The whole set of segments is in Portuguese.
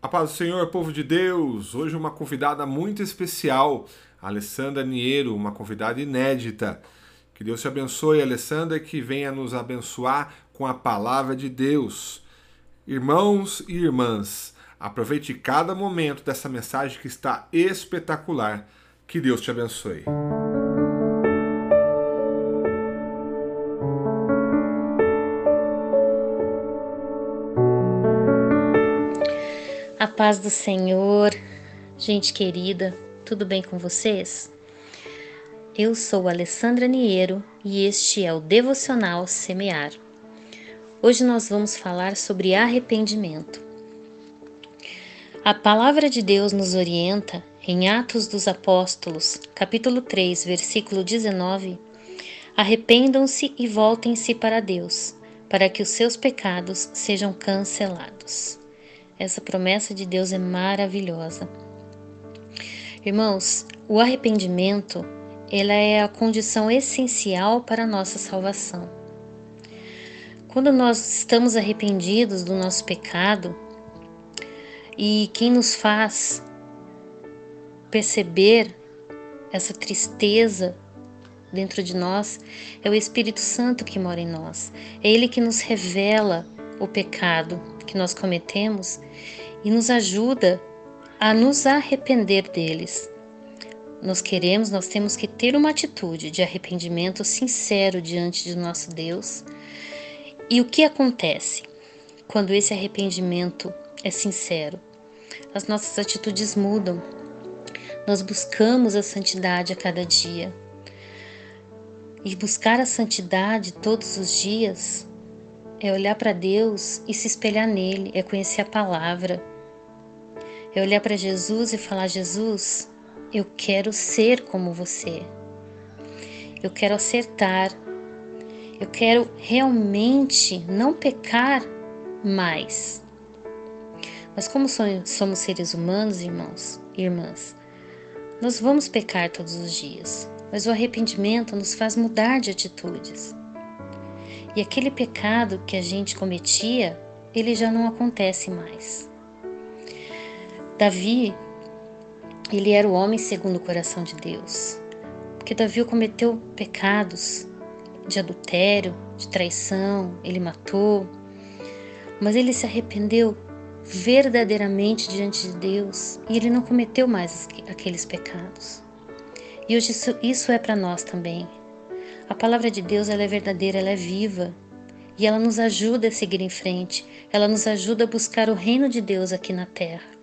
A paz do Senhor, povo de Deus! Hoje uma convidada muito especial, Alessandra Niero, uma convidada inédita. Que Deus te abençoe, Alessandra, que venha nos abençoar com a palavra de Deus. Irmãos e irmãs, aproveite cada momento dessa mensagem que está espetacular. Que Deus te abençoe. A paz do Senhor, gente querida, tudo bem com vocês? Eu sou Alessandra Niero e este é o Devocional Semear. Hoje nós vamos falar sobre arrependimento. A palavra de Deus nos orienta em Atos dos Apóstolos, capítulo 3, versículo 19: Arrependam-se e voltem-se para Deus, para que os seus pecados sejam cancelados. Essa promessa de Deus é maravilhosa. Irmãos, o arrependimento, ela é a condição essencial para a nossa salvação. Quando nós estamos arrependidos do nosso pecado, e quem nos faz perceber essa tristeza dentro de nós é o Espírito Santo que mora em nós. É ele que nos revela o pecado que nós cometemos e nos ajuda a nos arrepender deles. Nós queremos, nós temos que ter uma atitude de arrependimento sincero diante de nosso Deus. E o que acontece quando esse arrependimento é sincero? As nossas atitudes mudam. Nós buscamos a santidade a cada dia. E buscar a santidade todos os dias é olhar para Deus e se espelhar nele, é conhecer a palavra. É olhar para Jesus e falar: Jesus, eu quero ser como você. Eu quero acertar. Eu quero realmente não pecar mais. Mas como somos seres humanos, irmãos e irmãs, nós vamos pecar todos os dias. Mas o arrependimento nos faz mudar de atitudes. E aquele pecado que a gente cometia, ele já não acontece mais. Davi, ele era o homem segundo o coração de Deus. Porque Davi cometeu pecados de adultério, de traição, ele matou, mas ele se arrependeu verdadeiramente diante de Deus e ele não cometeu mais aqueles pecados. E hoje isso, isso é para nós também. A palavra de Deus ela é verdadeira, ela é viva e ela nos ajuda a seguir em frente, ela nos ajuda a buscar o reino de Deus aqui na terra.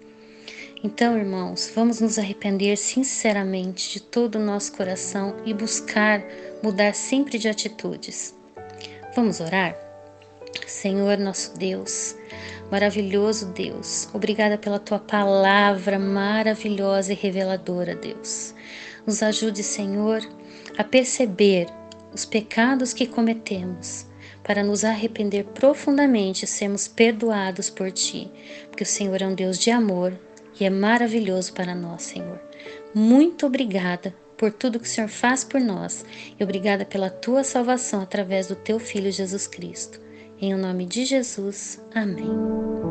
Então, irmãos, vamos nos arrepender sinceramente de todo o nosso coração e buscar mudar sempre de atitudes. Vamos orar? Senhor nosso Deus, maravilhoso Deus, obrigada pela tua palavra maravilhosa e reveladora, Deus. Nos ajude, Senhor, a perceber os pecados que cometemos, para nos arrepender profundamente e sermos perdoados por Ti, porque o Senhor é um Deus de amor e é maravilhoso para nós, Senhor. Muito obrigada por tudo que o Senhor faz por nós e obrigada pela Tua salvação através do Teu Filho Jesus Cristo. Em o nome de Jesus, amém.